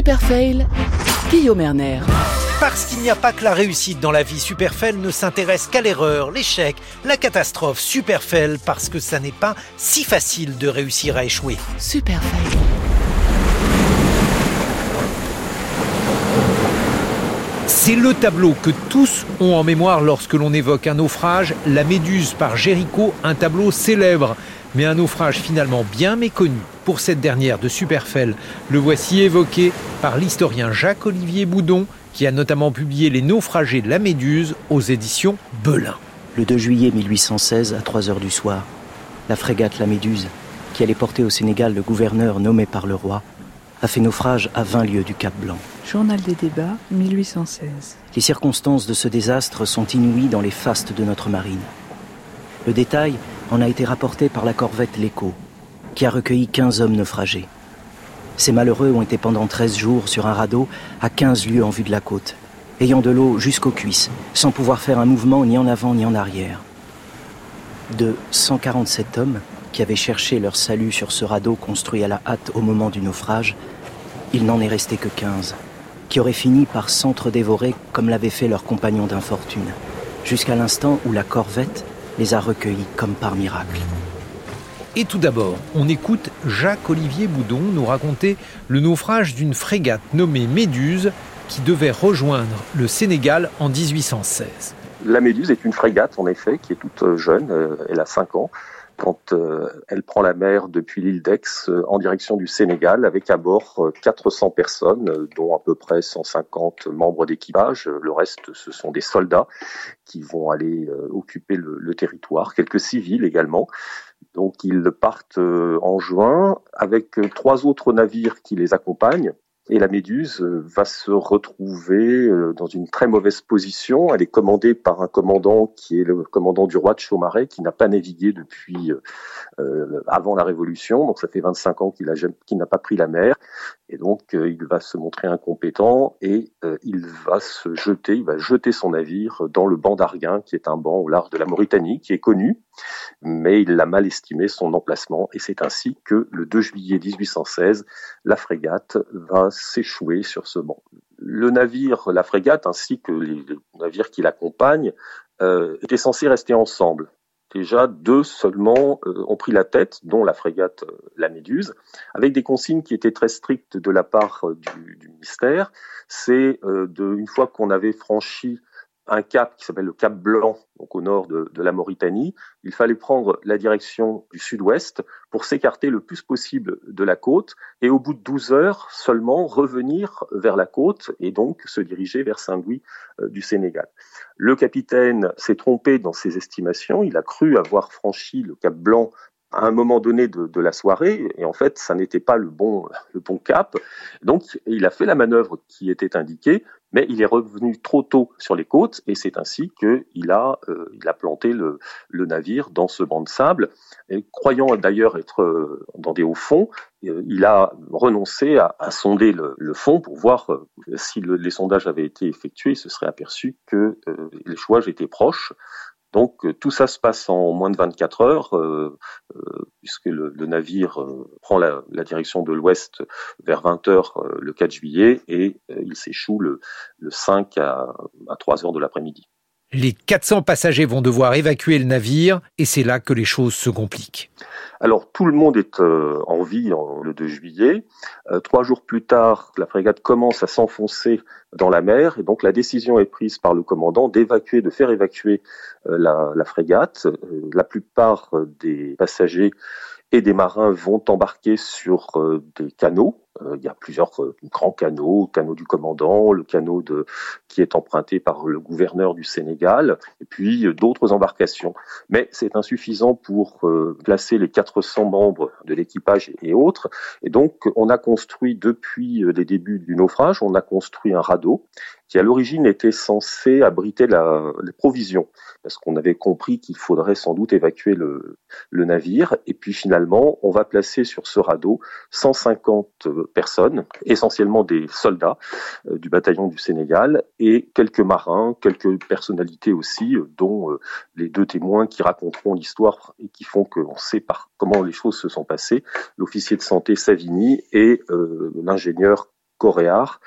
Super Fail, Guillaume Erner. Parce qu'il n'y a pas que la réussite dans la vie, Superfail ne s'intéresse qu'à l'erreur, l'échec, la catastrophe. Superfail parce que ça n'est pas si facile de réussir à échouer. Super Fail. C'est le tableau que tous ont en mémoire lorsque l'on évoque un naufrage, La Méduse par Géricault, un tableau célèbre, mais un naufrage finalement bien méconnu pour cette dernière de Superfell. Le voici évoqué par l'historien Jacques-Olivier Boudon, qui a notamment publié Les naufragés de la Méduse aux éditions Belin. Le 2 juillet 1816, à 3 heures du soir, la frégate La Méduse, qui allait porter au Sénégal le gouverneur nommé par le roi, a fait naufrage à 20 lieues du Cap Blanc. Journal des débats, 1816. Les circonstances de ce désastre sont inouïes dans les fastes de notre marine. Le détail en a été rapporté par la corvette L'Écho, qui a recueilli 15 hommes naufragés. Ces malheureux ont été pendant 13 jours sur un radeau à 15 lieues en vue de la côte, ayant de l'eau jusqu'aux cuisses, sans pouvoir faire un mouvement ni en avant ni en arrière. De 147 hommes qui avaient cherché leur salut sur ce radeau construit à la hâte au moment du naufrage, il n'en est resté que 15 qui auraient fini par s'entre-dévorer comme l'avaient fait leurs compagnons d'infortune, jusqu'à l'instant où la corvette les a recueillis comme par miracle. Et tout d'abord, on écoute Jacques-Olivier Boudon nous raconter le naufrage d'une frégate nommée Méduse qui devait rejoindre le Sénégal en 1816. La Méduse est une frégate, en effet, qui est toute jeune, euh, elle a 5 ans, quand euh, elle prend la mer depuis l'île d'Aix euh, en direction du Sénégal avec à bord 400 euh, personnes, dont à peu près 150 membres d'équipage. Le reste, ce sont des soldats qui vont aller occuper le, le territoire, quelques civils également. Donc ils partent en juin avec trois autres navires qui les accompagnent et la Méduse euh, va se retrouver euh, dans une très mauvaise position. Elle est commandée par un commandant qui est le commandant du roi de Chaumaret, qui n'a pas navigué depuis euh, avant la Révolution. Donc ça fait 25 ans qu'il n'a pas pris la mer. Et donc il va se montrer incompétent et il va se jeter, il va jeter son navire dans le banc d'Arguin, qui est un banc au large de la Mauritanie, qui est connu, mais il l'a mal estimé son emplacement. Et c'est ainsi que le 2 juillet 1816, la frégate va s'échouer sur ce banc. Le navire, la frégate, ainsi que les, navires qui l'accompagnent, euh, étaient censés rester ensemble. Déjà, deux seulement euh, ont pris la tête, dont la frégate euh, La Méduse, avec des consignes qui étaient très strictes de la part du, du ministère. C'est de une fois qu'on avait franchi un cap qui s'appelle le cap Blanc, donc au nord de, la Mauritanie. Il fallait prendre la direction du sud-ouest pour s'écarter le plus possible de la côte et au bout de 12 heures seulement revenir vers la côte et donc se diriger vers Saint-Louis euh, du Sénégal. Le capitaine s'est trompé dans ses estimations. Il a cru avoir franchi le cap Blanc à un moment donné de, la soirée, et en fait, ça n'était pas le bon, le bon cap. Donc, il a fait la manœuvre qui était indiquée, mais il est revenu trop tôt sur les côtes et c'est ainsi qu'il a, euh, il a planté le, le, navire dans ce banc de sable. Croyant d'ailleurs être euh, dans des hauts fonds, euh, il a renoncé à, sonder le, le, fond pour voir si les sondages avaient été effectués. Il se serait aperçu que l'échouage était proche. Donc euh, tout ça se passe en moins de 24 heures, euh, euh, puisque le, navire prend la, direction de l'ouest vers 20 heures le 4 juillet et il s'échoue le, 5 à, à 3 heures de l'après-midi. Les 400 passagers vont devoir évacuer le navire et c'est là que les choses se compliquent. Alors tout le monde est euh, en vie le 2 juillet. Euh, trois jours plus tard, la frégate commence à s'enfoncer dans la mer et donc la décision est prise par le commandant d'évacuer, de faire évacuer euh, la, la, frégate. la plupart des passagers et des marins vont embarquer sur des canaux il y a plusieurs euh, grands canaux, le canot du commandant, le canot qui est emprunté par le gouverneur du Sénégal, et puis euh, d'autres embarcations. Mais c'est insuffisant pour placer les 400 membres de l'équipage et autres. Et donc, on a construit depuis les débuts du naufrage, on a construit un radeau qui à l'origine était censé abriter les provisions, parce qu'on avait compris qu'il faudrait sans doute évacuer le, navire. Et puis finalement, on va placer sur ce radeau 150 personnes, essentiellement des soldats euh, du bataillon du Sénégal et quelques marins, quelques personnalités aussi, euh, dont euh, les deux témoins qui raconteront l'histoire et qui font qu'on sait par comment les choses se sont passées, l'officier de santé Savini et l'ingénieur Coréard,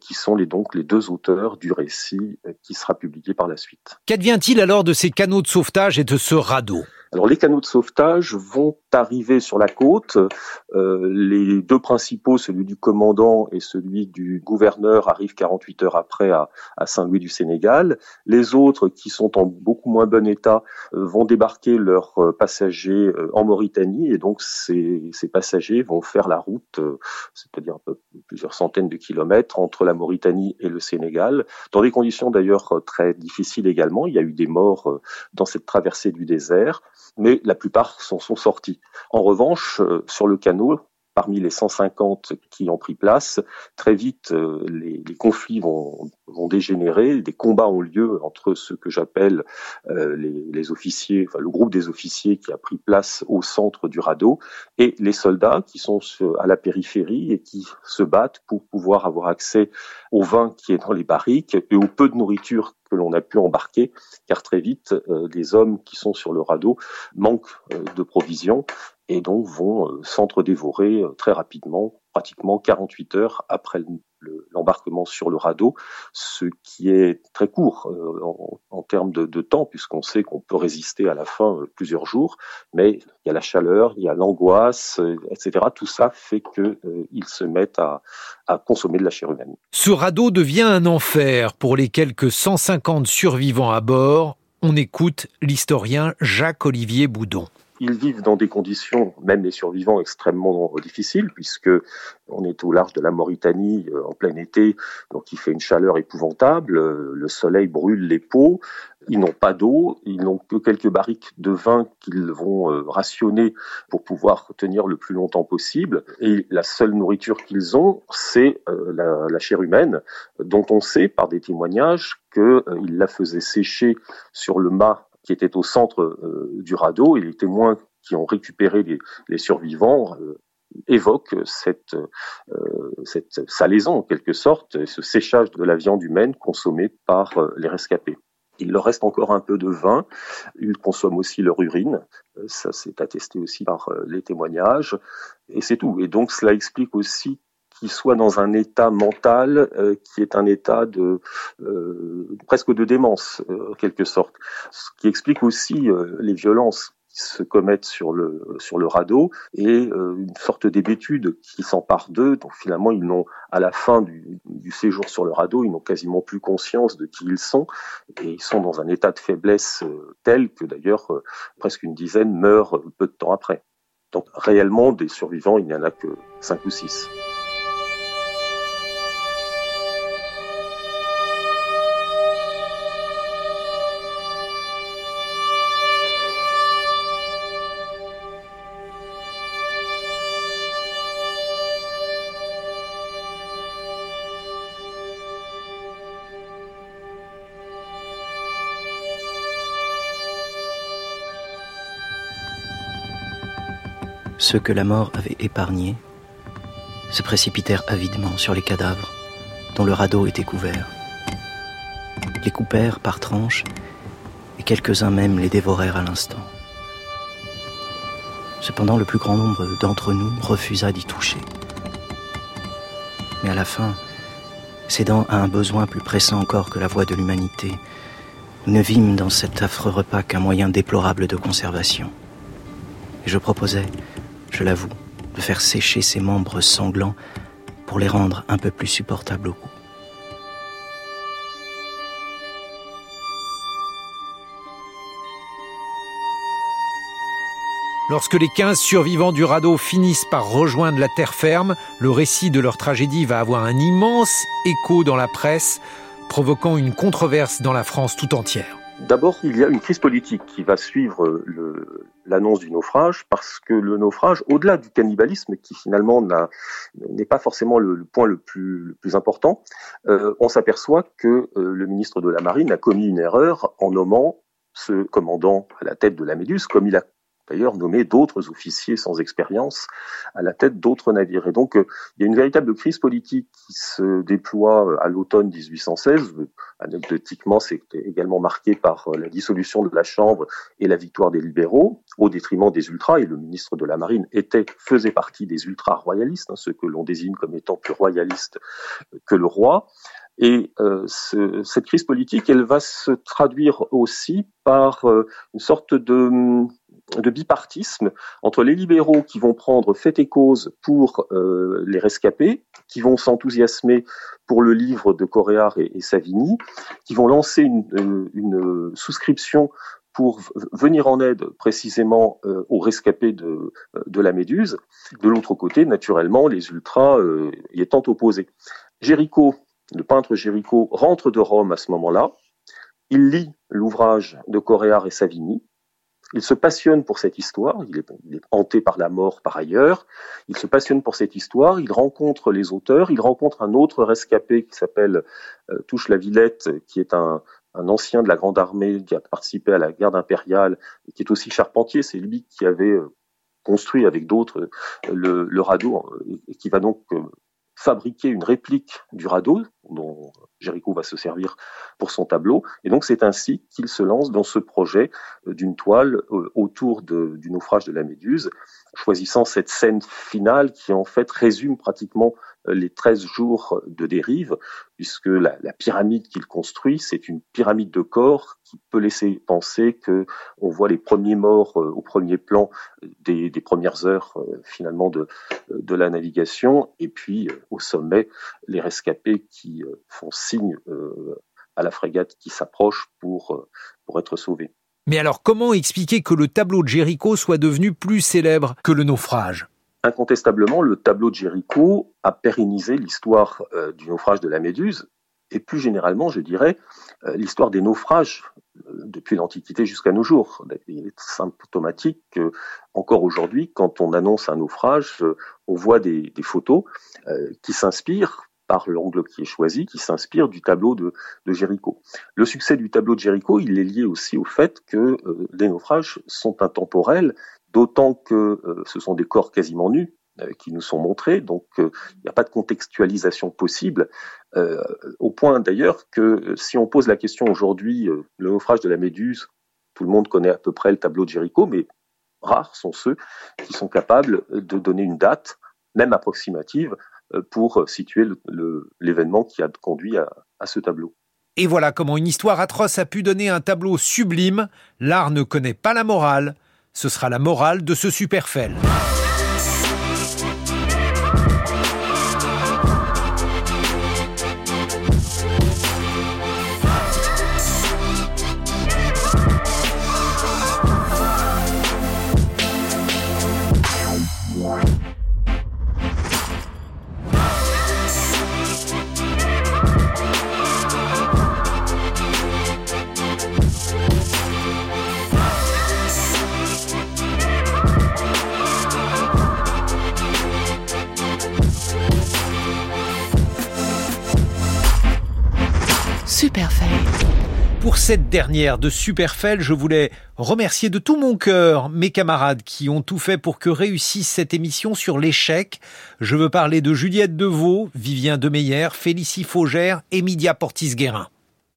qui sont les, donc les deux auteurs du récit qui sera publié par la suite. Qu'advient-il alors de ces canaux de sauvetage et de ce radeau? Alors les canaux de sauvetage vont arriver sur la côte. Euh, les deux principaux, celui du commandant et celui du gouverneur, arrivent 48 heures après à, Saint-Louis du Sénégal. Les autres, qui sont en beaucoup moins bon état, euh, vont débarquer leurs euh, passagers en Mauritanie et donc ces, passagers vont faire la route, c'est-à-dire plusieurs centaines de kilomètres entre la Mauritanie et le Sénégal, dans des conditions d'ailleurs très difficiles également. Il y a eu des morts dans cette traversée du désert mais la plupart s'en sont sortis. En revanche, euh, sur le canot, parmi les 150 qui ont pris place, très vite euh, les, conflits vont, dégénérer, des combats ont lieu entre ce que j'appelle euh, les, officiers, enfin le groupe des officiers qui a pris place au centre du radeau, et les soldats qui sont à la périphérie et qui se battent pour pouvoir avoir accès au vin qui est dans les barriques et au peu de nourriture que l'on a pu embarquer, car très vite, euh, les hommes qui sont sur le radeau manquent de provisions et donc vont euh, s'entre-dévorer euh, très rapidement, pratiquement 48 heures après l'embarquement sur le radeau, ce qui est très court euh, en, termes de, temps, puisqu'on sait qu'on peut résister à la fin plusieurs jours, mais il y a la chaleur, il y a l'angoisse, etc. Tout ça fait qu'ils se mettent à, à consommer de la chair humaine. Ce radeau devient un enfer pour les quelques 150 survivants à bord. On écoute l'historien Jacques-Olivier Boudon. Ils vivent dans des conditions, même les survivants, extrêmement difficiles, puisque on est au large de la Mauritanie euh, en plein été, donc il fait une chaleur épouvantable, euh, le soleil brûle les peaux, ils n'ont pas d'eau, ils n'ont que quelques barriques de vin qu'ils vont euh, rationner pour pouvoir tenir le plus longtemps possible. Et la seule nourriture qu'ils ont, c'est la, la, chair humaine, dont on sait par des témoignages qu'ils la faisaient sécher sur le mât qui était au centre euh, du radeau et les témoins qui ont récupéré les, survivants euh, évoquent cette, euh, cette salaison en quelque sorte, ce séchage de la viande humaine consommée par les rescapés. Il leur reste encore un peu de vin. Ils consomment aussi leur urine. Ça, c'est attesté aussi par les témoignages. Et c'est tout. Et donc, cela explique aussi qui soit dans un état mental euh, qui est un état de euh, presque de démence, euh, en quelque sorte. Ce qui explique aussi les violences qui se commettent sur le sur le radeau et une sorte d'hébétude qui s'empare d'eux. Donc finalement, ils n'ont à la fin du, du, séjour sur le radeau, ils n'ont quasiment plus conscience de qui ils sont et ils sont dans un état de faiblesse tel que d'ailleurs presque une dizaine meurent peu de temps après. Donc réellement, des survivants, il n'y en a que cinq ou six. Ceux que la mort avait épargnés se précipitèrent avidement sur les cadavres dont le radeau était couvert. Les coupèrent par tranches et quelques-uns même les dévorèrent à l'instant. Cependant, le plus grand nombre d'entre nous refusa d'y toucher. Mais à la fin, cédant à un besoin plus pressant encore que la voix de l'humanité, nous ne vîmes dans cet affreux repas qu'un moyen déplorable de conservation. Et je proposais je l'avoue, de faire sécher ses membres sanglants pour les rendre un peu plus supportables au goût. Lorsque les 15 survivants du radeau finissent par rejoindre la terre ferme, le récit de leur tragédie va avoir un immense écho dans la presse, provoquant une controverse dans la France tout entière. D'abord, il y a une crise politique qui va suivre l'annonce du naufrage, parce que le naufrage, au-delà du cannibalisme, qui finalement n'est pas forcément le, point le plus, important, euh, on s'aperçoit que euh, le ministre de la Marine a commis une erreur en nommant ce commandant à la tête de la Méduse, comme il a d'ailleurs nommer d'autres officiers sans expérience à la tête d'autres navires. Et donc, euh, il y a une véritable crise politique qui se déploie euh, à l'automne 1816. Anecdotiquement, c'est également marqué par euh, la dissolution de la Chambre et la victoire des libéraux, au détriment des ultras. Et le ministre de la Marine était, faisait partie des ultras royalistes, hein, ceux que l'on désigne comme étant plus royalistes que le roi. Et ce, cette crise politique, elle va se traduire aussi par une sorte de, de, bipartisme entre les libéraux qui vont prendre fait et cause pour euh, les rescapés, qui vont s'enthousiasmer pour le livre de Coréard et, Savigny, qui vont lancer une, euh, souscription pour venir en aide précisément euh, aux rescapés de, de la Méduse. De l'autre côté, naturellement, les ultras euh, y étant opposés. Jéricho le peintre Géricault rentre de Rome à ce moment-là. Il lit l'ouvrage de Coréard et Savigny. Il se passionne pour cette histoire. Il est, hanté par la mort par ailleurs. Il se passionne pour cette histoire. Il rencontre les auteurs. Il rencontre un autre rescapé qui s'appelle euh, Touche la Villette, qui est un, ancien de la Grande Armée qui a participé à la guerre impériale et qui est aussi charpentier. C'est lui qui avait euh, construit avec d'autres euh, le, le, radeau et qui va donc fabriquer une réplique du radeau dont Géricault va se servir pour son tableau. Et donc c'est ainsi qu'il se lance dans ce projet euh, d'une toile euh, autour du naufrage de la Méduse, choisissant cette scène finale qui en fait résume pratiquement euh, les 13 jours de dérive, puisque la, pyramide qu'il construit, c'est une pyramide de corps qui peut laisser penser que on voit les premiers morts au premier plan des, premières heures finalement de, la navigation, et puis au sommet les rescapés qui euh, font signe euh, à la frégate qui s'approche pour, euh, pour être sauvée. Mais alors comment expliquer que le tableau de Jéricho soit devenu plus célèbre que le naufrage? Incontestablement, le tableau de Jéricho a pérennisé l'histoire du naufrage de la Méduse et plus généralement, je dirais, l'histoire des naufrages depuis l'Antiquité jusqu'à nos jours. Il est symptomatique que, encore aujourd'hui, quand on annonce un naufrage, on voit des photos qui s'inspirent par l'angle qui est choisi, qui s'inspire du tableau de, de Géricault. Le succès du tableau de Géricault, il est lié aussi au fait que euh, les naufrages sont intemporels, d'autant que euh, ce sont des corps quasiment nus euh, qui nous sont montrés, donc il n'y a pas de contextualisation possible, au point d'ailleurs que si on pose la question aujourd'hui, le naufrage de la Méduse, tout le monde connaît à peu près le tableau de Géricault, mais rares sont ceux qui sont capables de donner une date, même approximative, euh, pour situer l'événement qui a conduit à, ce tableau. Et voilà comment une histoire atroce a pu donner un tableau sublime. L'art ne connaît pas la morale. Ce sera la morale de ce. Superfell. Cette dernière de Superfell, je voulais remercier de tout mon cœur mes camarades qui ont tout fait pour que réussisse cette émission sur l'échec. Je veux parler de Juliette Deveau, Vivien Demeyer, Félicie Faugère et Portis-Guérin.